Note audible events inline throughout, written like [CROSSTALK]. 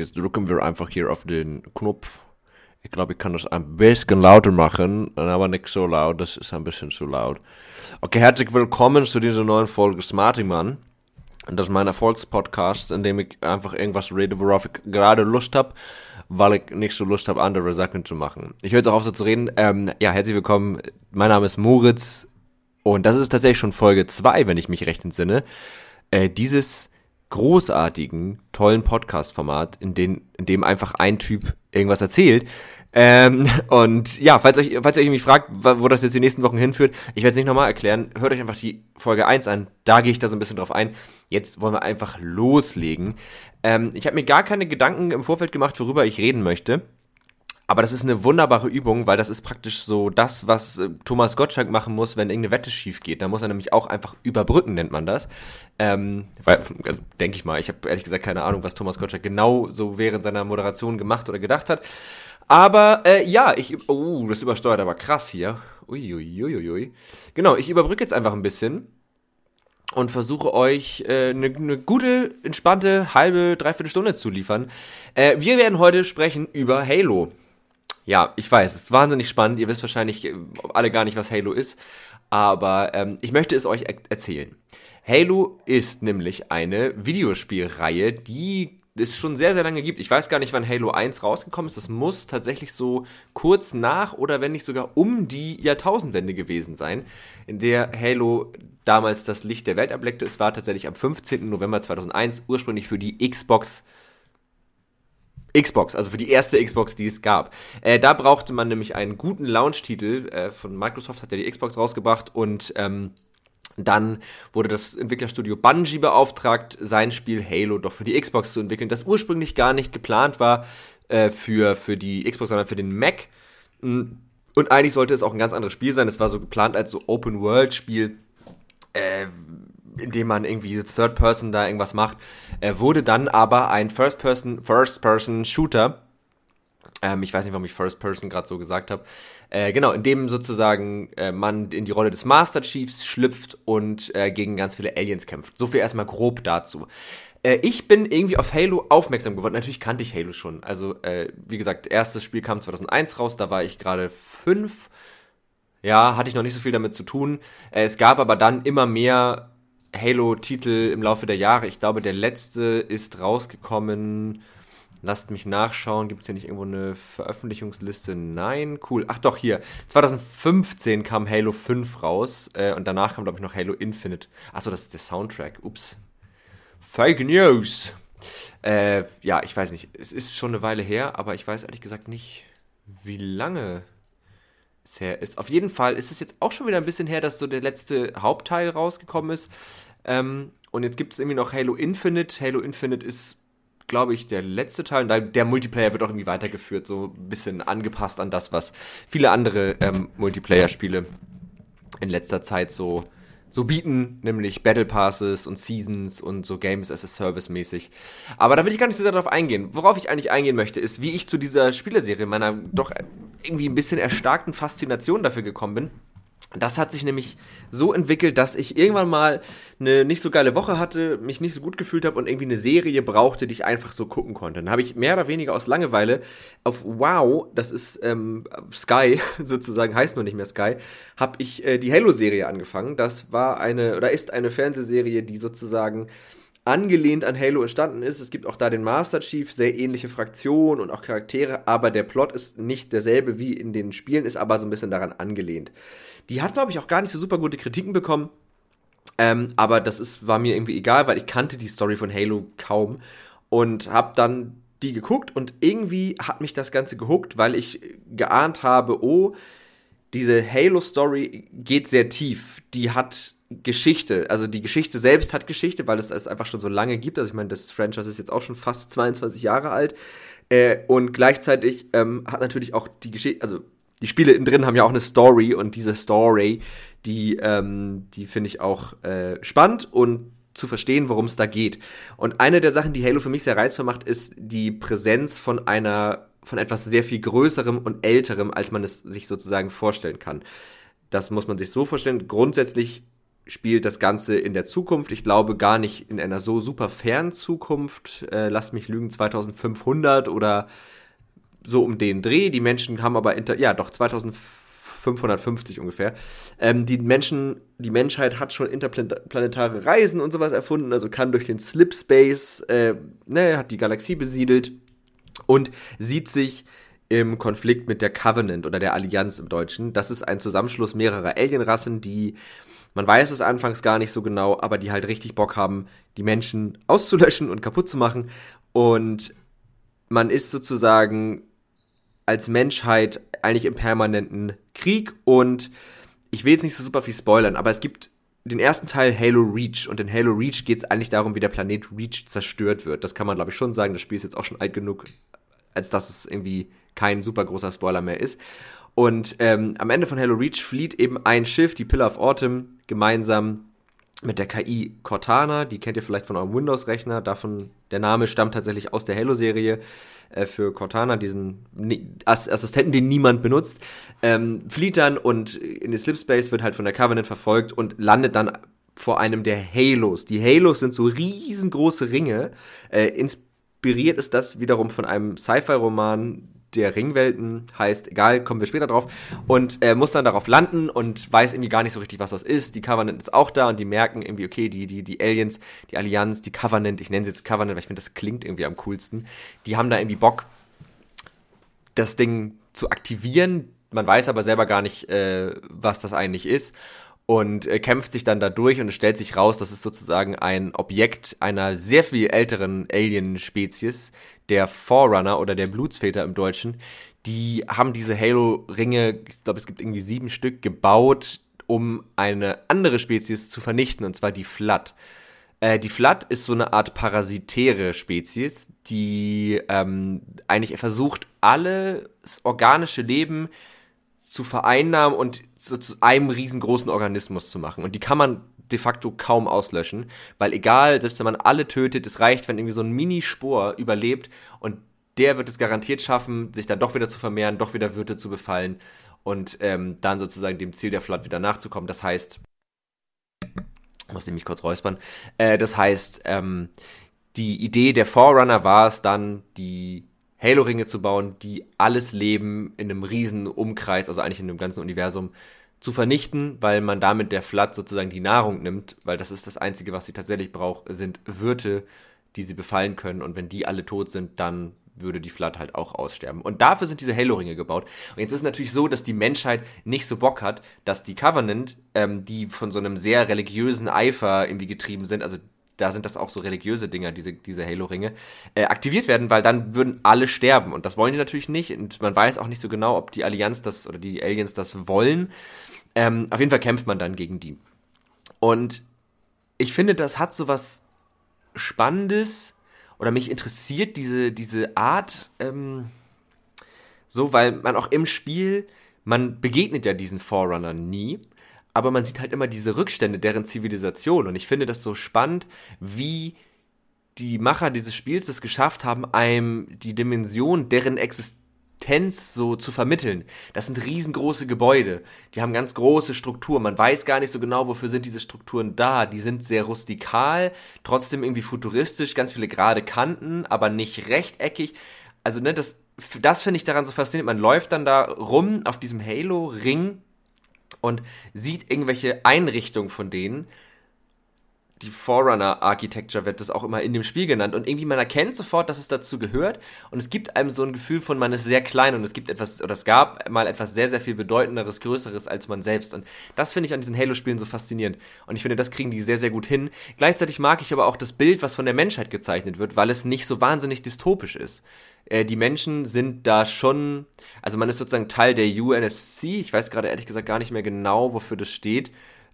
Jetzt drücken wir einfach hier auf den Knopf. Ich glaube, ich kann das ein bisschen lauter machen, aber nicht so laut. Das ist ein bisschen zu laut. Okay, herzlich willkommen zu dieser neuen Folge Smarty Man. Das ist mein Erfolgspodcast, in dem ich einfach irgendwas rede, worauf ich gerade Lust habe, weil ich nicht so Lust habe, andere Sachen zu machen. Ich höre jetzt auch auf so zu reden. Ähm, ja, herzlich willkommen. Mein Name ist Moritz und das ist tatsächlich schon Folge 2, wenn ich mich recht entsinne. Äh, dieses großartigen, tollen Podcast-Format, in, den, in dem einfach ein Typ irgendwas erzählt. Ähm, [LAUGHS] und ja, falls euch, falls ihr euch mich fragt, wo das jetzt die nächsten Wochen hinführt, ich werde es nicht nochmal erklären, hört euch einfach die Folge 1 an, da gehe ich da so ein bisschen drauf ein. Jetzt wollen wir einfach loslegen. Ähm, ich habe mir gar keine Gedanken im Vorfeld gemacht, worüber ich reden möchte. Aber das ist eine wunderbare Übung, weil das ist praktisch so das, was äh, Thomas Gottschalk machen muss, wenn irgendeine Wette schief geht. Da muss er nämlich auch einfach überbrücken, nennt man das. Ähm, also, denke ich mal, ich habe ehrlich gesagt keine Ahnung, was Thomas Gottschalk genau so während seiner Moderation gemacht oder gedacht hat. Aber äh, ja, ich. Oh, das übersteuert aber krass hier. Uiuiuiui. Ui, ui. Genau, ich überbrücke jetzt einfach ein bisschen und versuche euch eine äh, ne, ne gute, entspannte halbe, dreiviertel Stunde zu liefern. Äh, wir werden heute sprechen über Halo. Ja, ich weiß, es ist wahnsinnig spannend. Ihr wisst wahrscheinlich äh, alle gar nicht, was Halo ist. Aber ähm, ich möchte es euch er erzählen. Halo ist nämlich eine Videospielreihe, die es schon sehr, sehr lange gibt. Ich weiß gar nicht, wann Halo 1 rausgekommen ist. Das muss tatsächlich so kurz nach oder wenn nicht sogar um die Jahrtausendwende gewesen sein, in der Halo damals das Licht der Welt erblickte. Es war tatsächlich am 15. November 2001 ursprünglich für die Xbox Xbox, also für die erste Xbox, die es gab. Äh, da brauchte man nämlich einen guten Launch-Titel. Äh, von Microsoft hat ja die Xbox rausgebracht und ähm, dann wurde das Entwicklerstudio Bungie beauftragt, sein Spiel Halo doch für die Xbox zu entwickeln, das ursprünglich gar nicht geplant war äh, für, für die Xbox, sondern für den Mac. Mm, und eigentlich sollte es auch ein ganz anderes Spiel sein. Es war so geplant als so Open-World-Spiel. Äh, indem man irgendwie Third Person da irgendwas macht, äh, wurde dann aber ein First Person First Person Shooter. Ähm, ich weiß nicht, warum ich First Person gerade so gesagt habe. Äh, genau, in dem sozusagen äh, man in die Rolle des Master Chiefs schlüpft und äh, gegen ganz viele Aliens kämpft. So viel erstmal grob dazu. Äh, ich bin irgendwie auf Halo aufmerksam geworden. Natürlich kannte ich Halo schon. Also, äh, wie gesagt, erstes Spiel kam 2001 raus, da war ich gerade fünf. Ja, hatte ich noch nicht so viel damit zu tun. Äh, es gab aber dann immer mehr Halo-Titel im Laufe der Jahre. Ich glaube, der letzte ist rausgekommen. Lasst mich nachschauen. Gibt es hier nicht irgendwo eine Veröffentlichungsliste? Nein, cool. Ach doch, hier. 2015 kam Halo 5 raus äh, und danach kam, glaube ich, noch Halo Infinite. Achso, das ist der Soundtrack. Ups. Fake News. Äh, ja, ich weiß nicht. Es ist schon eine Weile her, aber ich weiß ehrlich gesagt nicht, wie lange es her ist. Auf jeden Fall ist es jetzt auch schon wieder ein bisschen her, dass so der letzte Hauptteil rausgekommen ist. Ähm, und jetzt gibt es irgendwie noch Halo Infinite. Halo Infinite ist, glaube ich, der letzte Teil. Und der Multiplayer wird auch irgendwie weitergeführt, so ein bisschen angepasst an das, was viele andere ähm, Multiplayer-Spiele in letzter Zeit so so bieten, nämlich Battle Passes und Seasons und so Games as a Service mäßig. Aber da will ich gar nicht so sehr darauf eingehen. Worauf ich eigentlich eingehen möchte, ist, wie ich zu dieser Spieleserie meiner doch irgendwie ein bisschen erstarkten Faszination dafür gekommen bin. Das hat sich nämlich so entwickelt, dass ich irgendwann mal eine nicht so geile Woche hatte, mich nicht so gut gefühlt habe und irgendwie eine Serie brauchte, die ich einfach so gucken konnte. Dann habe ich mehr oder weniger aus Langeweile auf Wow, das ist ähm, Sky [LAUGHS] sozusagen, heißt nur nicht mehr Sky, habe ich äh, die Halo-Serie angefangen. Das war eine oder ist eine Fernsehserie, die sozusagen angelehnt an Halo entstanden ist. Es gibt auch da den Master Chief, sehr ähnliche Fraktionen und auch Charaktere, aber der Plot ist nicht derselbe wie in den Spielen, ist aber so ein bisschen daran angelehnt. Die hat, glaube ich, auch gar nicht so super gute Kritiken bekommen. Ähm, aber das ist, war mir irgendwie egal, weil ich kannte die Story von Halo kaum und habe dann die geguckt und irgendwie hat mich das Ganze gehuckt, weil ich geahnt habe, oh, diese Halo-Story geht sehr tief. Die hat Geschichte. Also die Geschichte selbst hat Geschichte, weil es es einfach schon so lange gibt. Also ich meine, das Franchise ist jetzt auch schon fast 22 Jahre alt. Äh, und gleichzeitig ähm, hat natürlich auch die Geschichte, also die Spiele innen drin haben ja auch eine Story und diese Story, die, ähm, die finde ich auch äh, spannend und zu verstehen, worum es da geht. Und eine der Sachen, die Halo für mich sehr reizvoll macht, ist die Präsenz von einer, von etwas sehr viel Größerem und Älterem, als man es sich sozusagen vorstellen kann. Das muss man sich so vorstellen. Grundsätzlich spielt das Ganze in der Zukunft. Ich glaube gar nicht in einer so super fernen Zukunft. Äh, lasst mich lügen, 2500 oder so um den Dreh. Die Menschen haben aber, inter ja doch, 2550 ungefähr. Ähm, die Menschen, die Menschheit hat schon interplanetare Reisen und sowas erfunden, also kann durch den Slip Space, äh, ne, hat die Galaxie besiedelt und sieht sich im Konflikt mit der Covenant oder der Allianz im Deutschen. Das ist ein Zusammenschluss mehrerer Alienrassen, die man weiß es anfangs gar nicht so genau, aber die halt richtig Bock haben, die Menschen auszulöschen und kaputt zu machen. Und man ist sozusagen als Menschheit eigentlich im permanenten Krieg und ich will jetzt nicht so super viel spoilern, aber es gibt den ersten Teil Halo Reach und in Halo Reach geht es eigentlich darum, wie der Planet Reach zerstört wird. Das kann man glaube ich schon sagen. Das Spiel ist jetzt auch schon alt genug, als dass es irgendwie kein super großer Spoiler mehr ist. Und ähm, am Ende von Halo Reach flieht eben ein Schiff, die Pillar of Autumn, gemeinsam mit der KI Cortana. Die kennt ihr vielleicht von eurem Windows-Rechner. Davon der Name stammt tatsächlich aus der Halo-Serie äh, für Cortana, diesen Ass Assistenten, den niemand benutzt. Ähm, flieht dann und in den Slipspace wird halt von der Covenant verfolgt und landet dann vor einem der Halos. Die Halos sind so riesengroße Ringe. Äh, inspiriert ist das wiederum von einem Sci-Fi-Roman, der Ringwelten heißt, egal, kommen wir später drauf, und äh, muss dann darauf landen und weiß irgendwie gar nicht so richtig, was das ist. Die Covenant ist auch da und die merken irgendwie, okay, die, die, die Aliens, die Allianz, die Covenant, ich nenne sie jetzt Covenant, weil ich finde, das klingt irgendwie am coolsten, die haben da irgendwie Bock, das Ding zu aktivieren. Man weiß aber selber gar nicht, äh, was das eigentlich ist und äh, kämpft sich dann da durch und es stellt sich raus, das ist sozusagen ein Objekt einer sehr viel älteren Alien-Spezies, der Forerunner oder der Blutsväter im Deutschen. Die haben diese Halo-Ringe, ich glaube, es gibt irgendwie sieben Stück, gebaut, um eine andere Spezies zu vernichten, und zwar die Flat. Äh, die Flat ist so eine Art parasitäre Spezies, die ähm, eigentlich versucht, alles organische Leben zu vereinnahmen und so zu einem riesengroßen Organismus zu machen. Und die kann man de facto kaum auslöschen, weil egal, selbst wenn man alle tötet, es reicht, wenn irgendwie so ein Minispor überlebt und der wird es garantiert schaffen, sich dann doch wieder zu vermehren, doch wieder Wirte zu befallen und ähm, dann sozusagen dem Ziel der Flood wieder nachzukommen. Das heißt, muss ich mich kurz räuspern, äh, das heißt, ähm, die Idee der Forerunner war es dann, die Halo-Ringe zu bauen, die alles Leben in einem riesen Umkreis, also eigentlich in dem ganzen Universum, zu vernichten, weil man damit der Flat sozusagen die Nahrung nimmt, weil das ist das Einzige, was sie tatsächlich braucht, sind Wirte, die sie befallen können. Und wenn die alle tot sind, dann würde die Flat halt auch aussterben. Und dafür sind diese Halo-Ringe gebaut. Und jetzt ist es natürlich so, dass die Menschheit nicht so Bock hat, dass die Covenant, ähm, die von so einem sehr religiösen Eifer irgendwie getrieben sind, also da sind das auch so religiöse Dinger, diese, diese Halo-Ringe, äh, aktiviert werden, weil dann würden alle sterben. Und das wollen die natürlich nicht. Und man weiß auch nicht so genau, ob die Allianz das oder die Aliens das wollen. Ähm, auf jeden Fall kämpft man dann gegen die. Und ich finde, das hat so was Spannendes oder mich interessiert diese, diese Art ähm, so, weil man auch im Spiel, man begegnet ja diesen Forerunnern nie aber man sieht halt immer diese Rückstände deren Zivilisation. Und ich finde das so spannend, wie die Macher dieses Spiels es geschafft haben, einem die Dimension deren Existenz so zu vermitteln. Das sind riesengroße Gebäude. Die haben ganz große Strukturen. Man weiß gar nicht so genau, wofür sind diese Strukturen da. Die sind sehr rustikal, trotzdem irgendwie futuristisch, ganz viele gerade Kanten, aber nicht rechteckig. Also, ne, das, das finde ich daran so faszinierend. Man läuft dann da rum auf diesem Halo-Ring und sieht irgendwelche Einrichtungen von denen. Die Forerunner Architecture wird das auch immer in dem Spiel genannt. Und irgendwie man erkennt sofort, dass es dazu gehört. Und es gibt einem so ein Gefühl von man ist sehr klein und es gibt etwas oder es gab mal etwas sehr sehr viel bedeutenderes, größeres als man selbst. Und das finde ich an diesen Halo Spielen so faszinierend. Und ich finde, das kriegen die sehr sehr gut hin. Gleichzeitig mag ich aber auch das Bild, was von der Menschheit gezeichnet wird, weil es nicht so wahnsinnig dystopisch ist. Äh, die Menschen sind da schon, also man ist sozusagen Teil der UNSC, ich weiß gerade ehrlich gesagt gar nicht mehr genau, wofür das steht,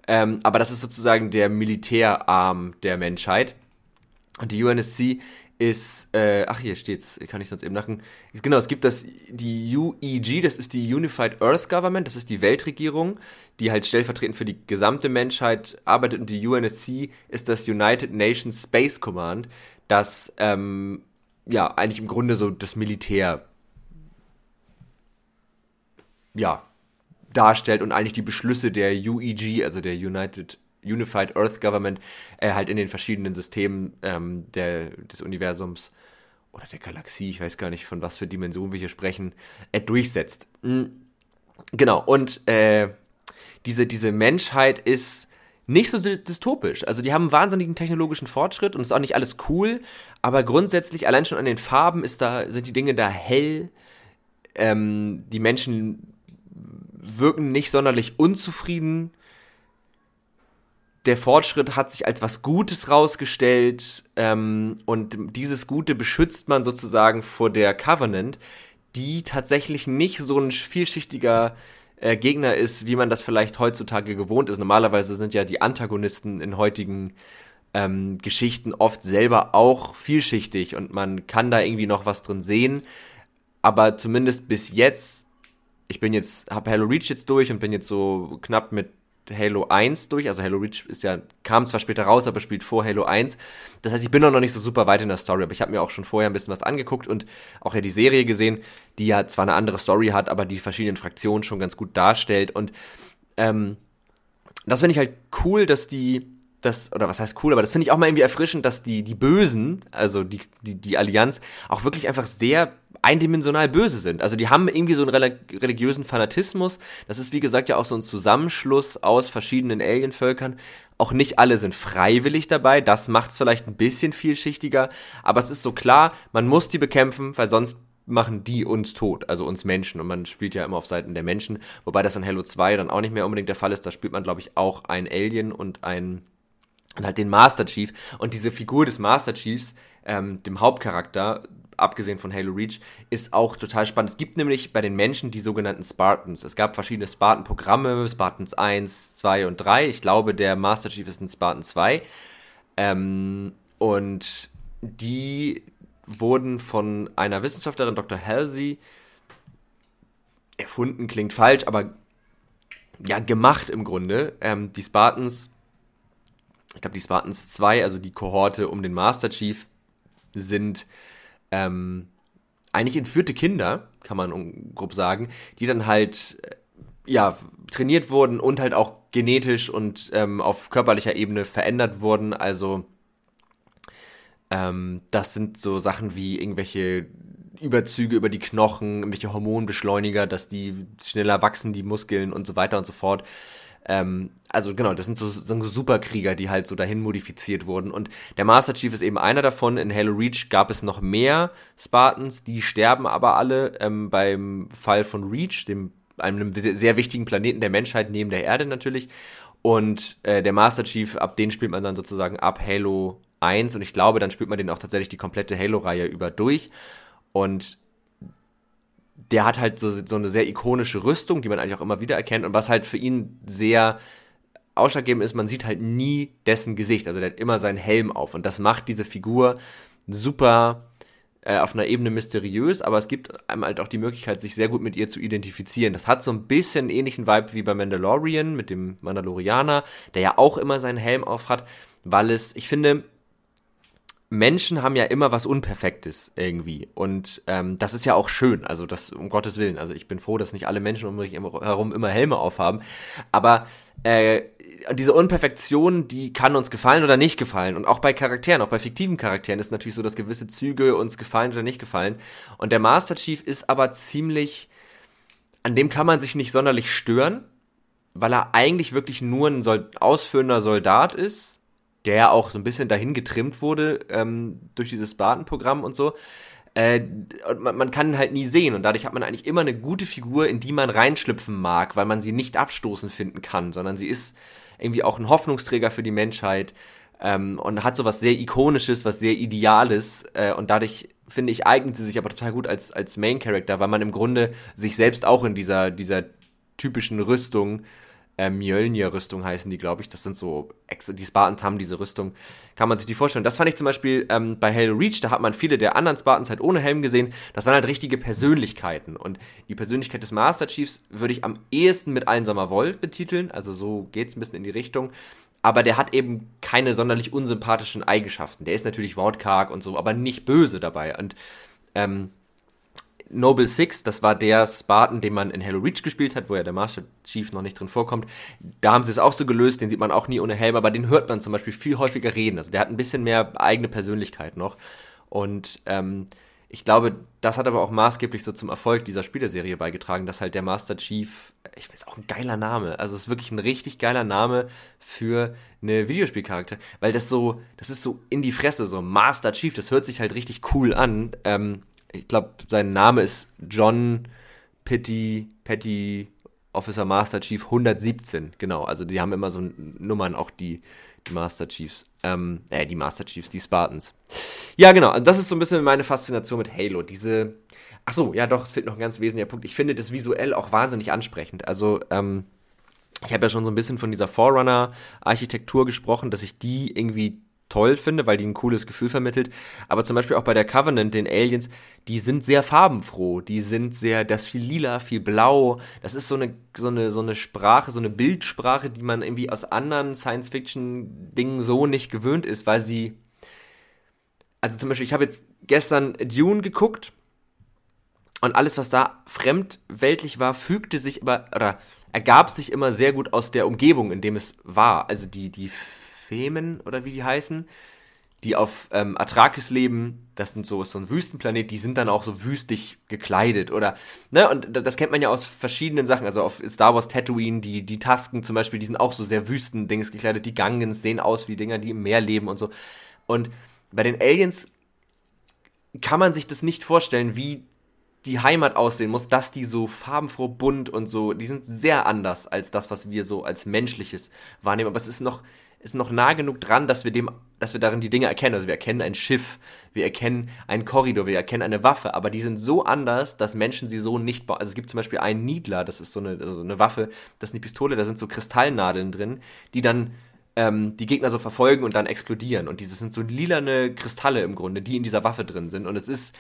ähm, aber das ist sozusagen der Militärarm der Menschheit. Und die UNSC ist, äh, ach hier steht's, kann ich sonst eben nacken. Genau, es gibt das, die UEG, das ist die Unified Earth Government, das ist die Weltregierung, die halt stellvertretend für die gesamte Menschheit arbeitet und die UNSC ist das United Nations Space Command, das ähm, ja, eigentlich im Grunde so das Militär ja, darstellt und eigentlich die Beschlüsse der UEG, also der United Unified Earth Government äh, halt in den verschiedenen Systemen ähm, der, des Universums oder der Galaxie, ich weiß gar nicht, von was für Dimensionen wir hier sprechen, äh, durchsetzt. Mhm. Genau, und äh, diese, diese Menschheit ist nicht so dystopisch. Also die haben einen wahnsinnigen technologischen Fortschritt und ist auch nicht alles cool, aber grundsätzlich allein schon an den Farben ist da, sind die Dinge da hell. Ähm, die Menschen wirken nicht sonderlich unzufrieden. Der Fortschritt hat sich als was Gutes rausgestellt ähm, und dieses Gute beschützt man sozusagen vor der Covenant, die tatsächlich nicht so ein vielschichtiger äh, Gegner ist, wie man das vielleicht heutzutage gewohnt ist. Normalerweise sind ja die Antagonisten in heutigen ähm, Geschichten oft selber auch vielschichtig und man kann da irgendwie noch was drin sehen. Aber zumindest bis jetzt, ich bin jetzt, habe Halo Reach jetzt durch und bin jetzt so knapp mit Halo 1 durch. Also Halo Reach ist ja, kam zwar später raus, aber spielt vor Halo 1. Das heißt, ich bin noch nicht so super weit in der Story, aber ich habe mir auch schon vorher ein bisschen was angeguckt und auch ja die Serie gesehen, die ja zwar eine andere Story hat, aber die verschiedenen Fraktionen schon ganz gut darstellt. Und ähm, das finde ich halt cool, dass die das, oder was heißt cool, aber das finde ich auch mal irgendwie erfrischend, dass die, die Bösen, also die, die, die Allianz, auch wirklich einfach sehr eindimensional böse sind. Also die haben irgendwie so einen religiösen Fanatismus. Das ist wie gesagt ja auch so ein Zusammenschluss aus verschiedenen Alienvölkern. Auch nicht alle sind freiwillig dabei. Das macht es vielleicht ein bisschen vielschichtiger. Aber es ist so klar, man muss die bekämpfen, weil sonst machen die uns tot, also uns Menschen. Und man spielt ja immer auf Seiten der Menschen. Wobei das in Halo 2 dann auch nicht mehr unbedingt der Fall ist. Da spielt man, glaube ich, auch ein Alien und ein und halt den Master Chief. Und diese Figur des Master Chiefs, ähm, dem Hauptcharakter, abgesehen von Halo Reach, ist auch total spannend. Es gibt nämlich bei den Menschen die sogenannten Spartans. Es gab verschiedene Spartan-Programme, Spartans 1, 2 und 3. Ich glaube, der Master Chief ist ein Spartan 2. Ähm, und die wurden von einer Wissenschaftlerin, Dr. Halsey, erfunden, klingt falsch, aber ja, gemacht im Grunde. Ähm, die Spartans, ich glaube, die Spartans 2, also die Kohorte um den Master Chief, sind ähm, eigentlich entführte Kinder, kann man grob sagen, die dann halt äh, ja trainiert wurden und halt auch genetisch und ähm, auf körperlicher Ebene verändert wurden. Also ähm, das sind so Sachen wie irgendwelche Überzüge über die Knochen, irgendwelche Hormonbeschleuniger, dass die schneller wachsen, die Muskeln und so weiter und so fort. Ähm, also genau, das sind so, so Superkrieger, die halt so dahin modifiziert wurden. Und der Master Chief ist eben einer davon. In Halo Reach gab es noch mehr Spartans, die sterben aber alle. Ähm, beim Fall von Reach, dem einem sehr wichtigen Planeten der Menschheit neben der Erde natürlich. Und äh, der Master Chief, ab den spielt man dann sozusagen ab Halo 1 und ich glaube, dann spielt man den auch tatsächlich die komplette Halo-Reihe über durch. Und der hat halt so, so eine sehr ikonische Rüstung, die man eigentlich auch immer wieder erkennt und was halt für ihn sehr ausschlaggebend ist, man sieht halt nie dessen Gesicht. Also der hat immer seinen Helm auf und das macht diese Figur super äh, auf einer Ebene mysteriös, aber es gibt einem halt auch die Möglichkeit, sich sehr gut mit ihr zu identifizieren. Das hat so ein bisschen einen ähnlichen Vibe wie bei Mandalorian mit dem Mandalorianer, der ja auch immer seinen Helm auf hat, weil es, ich finde, Menschen haben ja immer was Unperfektes irgendwie. Und ähm, das ist ja auch schön. Also das, um Gottes Willen. Also ich bin froh, dass nicht alle Menschen um mich herum immer Helme aufhaben. Aber äh, diese Unperfektion, die kann uns gefallen oder nicht gefallen. Und auch bei Charakteren, auch bei fiktiven Charakteren ist natürlich so, dass gewisse Züge uns gefallen oder nicht gefallen. Und der Master Chief ist aber ziemlich, an dem kann man sich nicht sonderlich stören, weil er eigentlich wirklich nur ein Sol ausführender Soldat ist der auch so ein bisschen dahin getrimmt wurde ähm, durch dieses Spartan-Programm und so. Äh, und man, man kann ihn halt nie sehen und dadurch hat man eigentlich immer eine gute Figur, in die man reinschlüpfen mag, weil man sie nicht abstoßen finden kann, sondern sie ist irgendwie auch ein Hoffnungsträger für die Menschheit ähm, und hat so was sehr Ikonisches, was sehr Ideales äh, und dadurch finde ich, eignet sie sich aber total gut als, als Main Character, weil man im Grunde sich selbst auch in dieser, dieser typischen Rüstung äh, Mjölnir-Rüstung heißen die, glaube ich. Das sind so, die Spartans haben diese Rüstung. Kann man sich die vorstellen. Das fand ich zum Beispiel ähm, bei Halo Reach, da hat man viele der anderen Spartans halt ohne Helm gesehen. Das waren halt richtige Persönlichkeiten. Und die Persönlichkeit des Master Chiefs würde ich am ehesten mit Einsamer Wolf betiteln. Also so geht's ein bisschen in die Richtung. Aber der hat eben keine sonderlich unsympathischen Eigenschaften. Der ist natürlich wortkarg und so, aber nicht böse dabei. Und ähm, Noble Six, das war der Spartan, den man in Halo Reach gespielt hat, wo ja der Master Chief noch nicht drin vorkommt. Da haben sie es auch so gelöst, den sieht man auch nie ohne Helm, aber den hört man zum Beispiel viel häufiger reden. Also der hat ein bisschen mehr eigene Persönlichkeit noch. Und ähm, ich glaube, das hat aber auch maßgeblich so zum Erfolg dieser Spieleserie beigetragen, dass halt der Master Chief, ich weiß auch ein geiler Name, also es ist wirklich ein richtig geiler Name für eine Videospielcharakter, weil das so, das ist so in die Fresse, so Master Chief, das hört sich halt richtig cool an. Ähm, ich glaube, sein Name ist John Petty, Petty Officer Master Chief 117, genau. Also die haben immer so Nummern, auch die, die Master Chiefs. Ähm, äh, die Master Chiefs, die Spartans. Ja, genau. Also das ist so ein bisschen meine Faszination mit Halo. Diese. Ach so, ja, doch, es fehlt noch ein ganz wesentlicher Punkt. Ich finde das visuell auch wahnsinnig ansprechend. Also, ähm, ich habe ja schon so ein bisschen von dieser Forerunner-Architektur gesprochen, dass ich die irgendwie toll finde, weil die ein cooles Gefühl vermittelt. Aber zum Beispiel auch bei der Covenant, den Aliens, die sind sehr farbenfroh. Die sind sehr, das viel lila, viel blau. Das ist so eine, so eine, so eine Sprache, so eine Bildsprache, die man irgendwie aus anderen Science-Fiction-Dingen so nicht gewöhnt ist, weil sie, also zum Beispiel, ich habe jetzt gestern Dune geguckt und alles, was da fremdweltlich war, fügte sich aber, oder ergab sich immer sehr gut aus der Umgebung, in dem es war. Also die, die Femen oder wie die heißen, die auf ähm, Arrakis leben, das sind so, so ein Wüstenplanet, die sind dann auch so wüstig gekleidet oder, ne, und das kennt man ja aus verschiedenen Sachen, also auf Star Wars Tatooine, die, die Tasken zum Beispiel, die sind auch so sehr Wüstendings gekleidet, die Gangens sehen aus wie Dinger, die im Meer leben und so. Und bei den Aliens kann man sich das nicht vorstellen, wie die Heimat aussehen muss, dass die so farbenfroh bunt und so, die sind sehr anders als das, was wir so als menschliches wahrnehmen, aber es ist noch ist noch nah genug dran, dass wir dem, dass wir darin die Dinge erkennen. Also wir erkennen ein Schiff, wir erkennen einen Korridor, wir erkennen eine Waffe, aber die sind so anders, dass Menschen sie so nicht bauen. Also es gibt zum Beispiel einen Niedler, das ist so eine, also eine Waffe, das ist eine Pistole, da sind so Kristallnadeln drin, die dann ähm, die Gegner so verfolgen und dann explodieren. Und diese sind so lilane Kristalle im Grunde, die in dieser Waffe drin sind. Und es ist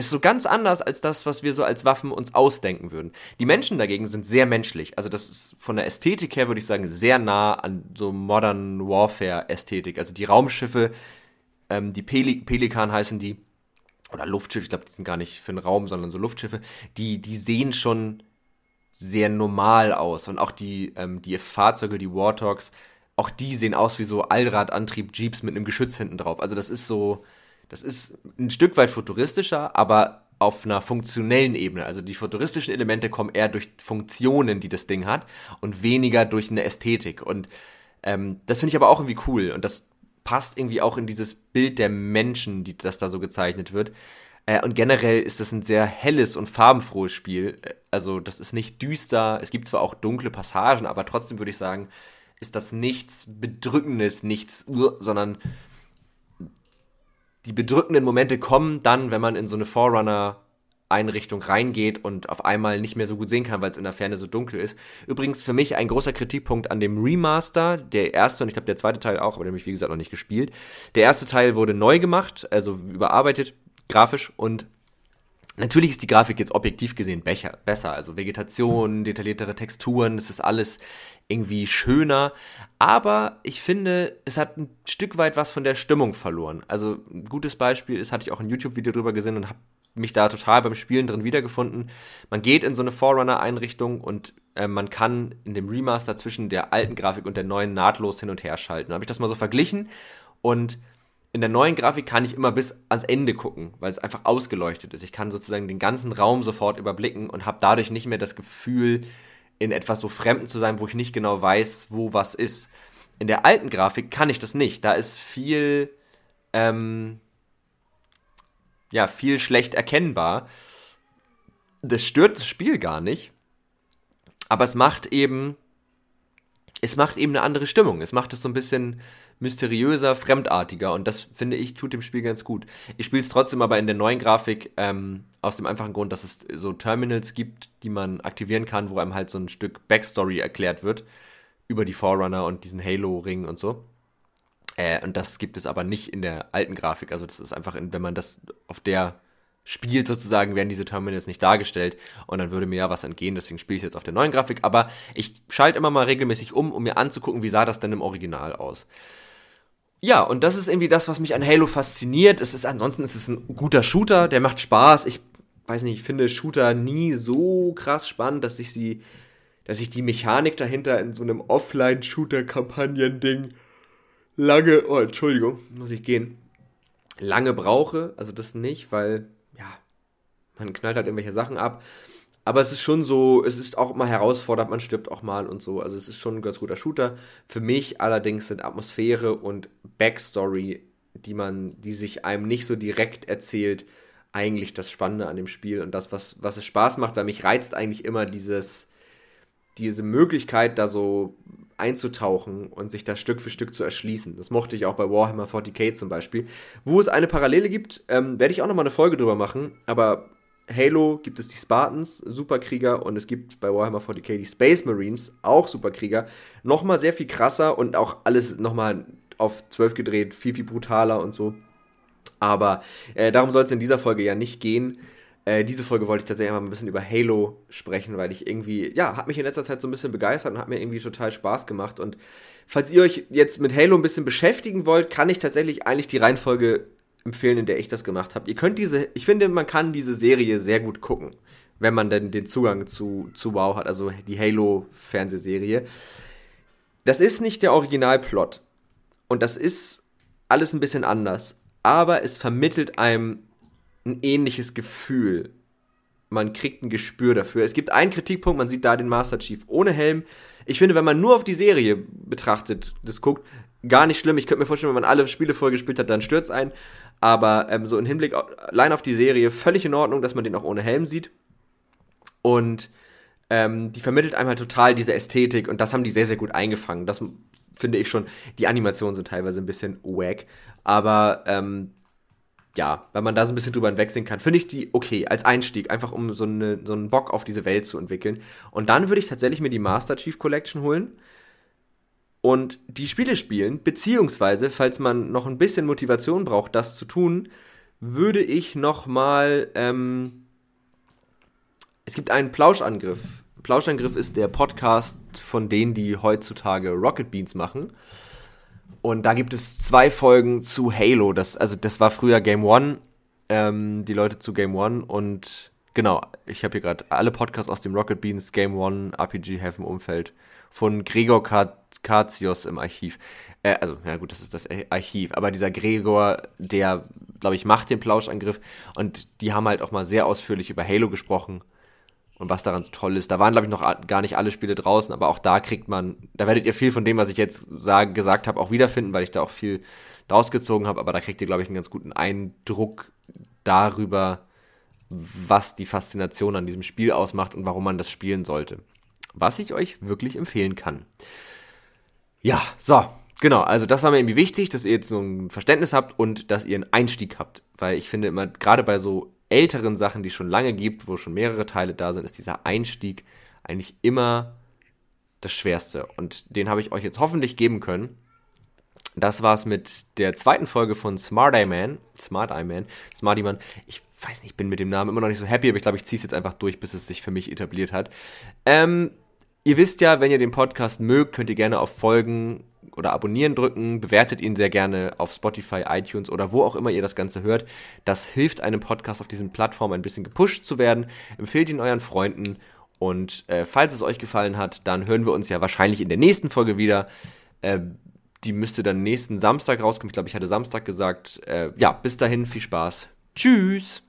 ist so ganz anders als das, was wir so als Waffen uns ausdenken würden. Die Menschen dagegen sind sehr menschlich. Also das ist von der Ästhetik her, würde ich sagen, sehr nah an so Modern Warfare-Ästhetik. Also die Raumschiffe, ähm, die Peli Pelikan heißen die, oder Luftschiffe, ich glaube, die sind gar nicht für den Raum, sondern so Luftschiffe, die, die sehen schon sehr normal aus. Und auch die, ähm, die Fahrzeuge, die Warthogs, auch die sehen aus wie so Allradantrieb-Jeeps mit einem Geschütz hinten drauf. Also das ist so, das ist ein Stück weit futuristischer, aber auf einer funktionellen Ebene. Also die futuristischen Elemente kommen eher durch Funktionen, die das Ding hat, und weniger durch eine Ästhetik. Und ähm, das finde ich aber auch irgendwie cool. Und das passt irgendwie auch in dieses Bild der Menschen, die das da so gezeichnet wird. Äh, und generell ist das ein sehr helles und farbenfrohes Spiel. Äh, also das ist nicht düster. Es gibt zwar auch dunkle Passagen, aber trotzdem würde ich sagen, ist das nichts Bedrückendes, nichts, sondern die bedrückenden Momente kommen dann, wenn man in so eine Forerunner Einrichtung reingeht und auf einmal nicht mehr so gut sehen kann, weil es in der Ferne so dunkel ist. Übrigens für mich ein großer Kritikpunkt an dem Remaster, der erste und ich glaube der zweite Teil auch, aber den habe ich wie gesagt noch nicht gespielt. Der erste Teil wurde neu gemacht, also überarbeitet, grafisch und Natürlich ist die Grafik jetzt objektiv gesehen besser, also Vegetation, detailliertere Texturen, das ist alles irgendwie schöner, aber ich finde, es hat ein Stück weit was von der Stimmung verloren. Also ein gutes Beispiel ist, hatte ich auch ein YouTube-Video drüber gesehen und habe mich da total beim Spielen drin wiedergefunden. Man geht in so eine Forerunner-Einrichtung und äh, man kann in dem Remaster zwischen der alten Grafik und der neuen nahtlos hin und her schalten. Da habe ich das mal so verglichen und in der neuen Grafik kann ich immer bis ans Ende gucken, weil es einfach ausgeleuchtet ist. Ich kann sozusagen den ganzen Raum sofort überblicken und habe dadurch nicht mehr das Gefühl, in etwas so Fremden zu sein, wo ich nicht genau weiß, wo was ist. In der alten Grafik kann ich das nicht. Da ist viel, ähm, ja, viel schlecht erkennbar. Das stört das Spiel gar nicht. Aber es macht eben, es macht eben eine andere Stimmung. Es macht es so ein bisschen mysteriöser, fremdartiger und das finde ich tut dem Spiel ganz gut. Ich spiele es trotzdem aber in der neuen Grafik ähm, aus dem einfachen Grund, dass es so Terminals gibt, die man aktivieren kann, wo einem halt so ein Stück Backstory erklärt wird über die Forerunner und diesen Halo-Ring und so. Äh, und das gibt es aber nicht in der alten Grafik. Also das ist einfach, in, wenn man das auf der spielt sozusagen, werden diese Terminals nicht dargestellt und dann würde mir ja was entgehen, deswegen spiele ich jetzt auf der neuen Grafik, aber ich schalte immer mal regelmäßig um, um mir anzugucken, wie sah das denn im Original aus. Ja, und das ist irgendwie das, was mich an Halo fasziniert. Es ist ansonsten ist es ein guter Shooter, der macht Spaß. Ich weiß nicht, ich finde Shooter nie so krass spannend, dass ich sie, dass ich die Mechanik dahinter in so einem Offline-Shooter-Kampagnen-Ding lange, oh, Entschuldigung, muss ich gehen, lange brauche. Also das nicht, weil, ja, man knallt halt irgendwelche Sachen ab. Aber es ist schon so, es ist auch mal herausfordernd, man stirbt auch mal und so. Also es ist schon ein ganz guter Shooter. Für mich allerdings sind Atmosphäre und Backstory, die man, die sich einem nicht so direkt erzählt, eigentlich das Spannende an dem Spiel und das, was, was es Spaß macht, weil mich reizt eigentlich immer dieses, diese Möglichkeit, da so einzutauchen und sich das Stück für Stück zu erschließen. Das mochte ich auch bei Warhammer 40k zum Beispiel. Wo es eine Parallele gibt, ähm, werde ich auch nochmal eine Folge drüber machen, aber Halo gibt es die Spartans, Superkrieger, und es gibt bei Warhammer 40k die Space Marines, auch Superkrieger. Nochmal sehr viel krasser und auch alles nochmal auf 12 gedreht, viel, viel brutaler und so. Aber äh, darum soll es in dieser Folge ja nicht gehen. Äh, diese Folge wollte ich tatsächlich mal ein bisschen über Halo sprechen, weil ich irgendwie, ja, hat mich in letzter Zeit so ein bisschen begeistert und hat mir irgendwie total Spaß gemacht. Und falls ihr euch jetzt mit Halo ein bisschen beschäftigen wollt, kann ich tatsächlich eigentlich die Reihenfolge empfehlen, in der ich das gemacht habe. Ihr könnt diese, ich finde, man kann diese Serie sehr gut gucken, wenn man denn den Zugang zu, zu WoW hat, also die Halo-Fernsehserie. Das ist nicht der Originalplot. Und das ist alles ein bisschen anders. Aber es vermittelt einem ein ähnliches Gefühl. Man kriegt ein Gespür dafür. Es gibt einen Kritikpunkt, man sieht da den Master Chief ohne Helm. Ich finde, wenn man nur auf die Serie betrachtet, das guckt, gar nicht schlimm. Ich könnte mir vorstellen, wenn man alle Spiele vorgespielt hat, dann stürzt ein. Aber ähm, so im Hinblick allein auf die Serie völlig in Ordnung, dass man den auch ohne Helm sieht. Und ähm, die vermittelt einem halt total diese Ästhetik und das haben die sehr, sehr gut eingefangen. Das finde ich schon. Die Animationen sind teilweise ein bisschen wack. Aber ähm, ja, wenn man da so ein bisschen drüber hinwegsehen kann, finde ich die okay als Einstieg, einfach um so, eine, so einen Bock auf diese Welt zu entwickeln. Und dann würde ich tatsächlich mir die Master Chief Collection holen und die Spiele spielen, beziehungsweise, falls man noch ein bisschen Motivation braucht, das zu tun, würde ich noch mal, ähm, es gibt einen Plauschangriff. Plauschangriff ist der Podcast von denen, die heutzutage Rocket Beans machen. Und da gibt es zwei Folgen zu Halo. Das, also das war früher Game One, ähm, die Leute zu Game One und genau, ich habe hier gerade alle Podcasts aus dem Rocket Beans Game One RPG Heaven Umfeld von Gregor Katsios im Archiv. Äh, also, ja gut, das ist das Archiv. Aber dieser Gregor, der, glaube ich, macht den Plauschangriff. Und die haben halt auch mal sehr ausführlich über Halo gesprochen. Und was daran so toll ist. Da waren, glaube ich, noch gar nicht alle Spiele draußen, aber auch da kriegt man, da werdet ihr viel von dem, was ich jetzt sag, gesagt habe, auch wiederfinden, weil ich da auch viel draus gezogen habe. Aber da kriegt ihr, glaube ich, einen ganz guten Eindruck darüber, was die Faszination an diesem Spiel ausmacht und warum man das spielen sollte was ich euch wirklich empfehlen kann. Ja, so, genau, also das war mir irgendwie wichtig, dass ihr jetzt so ein Verständnis habt und dass ihr einen Einstieg habt, weil ich finde immer, gerade bei so älteren Sachen, die es schon lange gibt, wo schon mehrere Teile da sind, ist dieser Einstieg eigentlich immer das Schwerste und den habe ich euch jetzt hoffentlich geben können. Das war's mit der zweiten Folge von Smart Eye Man. Smart Eye Man. Smarty Man. Ich weiß nicht, ich bin mit dem Namen immer noch nicht so happy, aber ich glaube, ich ziehe es jetzt einfach durch, bis es sich für mich etabliert hat. Ähm, ihr wisst ja, wenn ihr den Podcast mögt, könnt ihr gerne auf Folgen oder Abonnieren drücken. Bewertet ihn sehr gerne auf Spotify, iTunes oder wo auch immer ihr das Ganze hört. Das hilft einem Podcast auf diesen Plattformen ein bisschen gepusht zu werden. Empfehlt ihn euren Freunden. Und äh, falls es euch gefallen hat, dann hören wir uns ja wahrscheinlich in der nächsten Folge wieder. Äh, die müsste dann nächsten Samstag rauskommen. Ich glaube, ich hatte Samstag gesagt. Äh, ja, bis dahin, viel Spaß. Tschüss.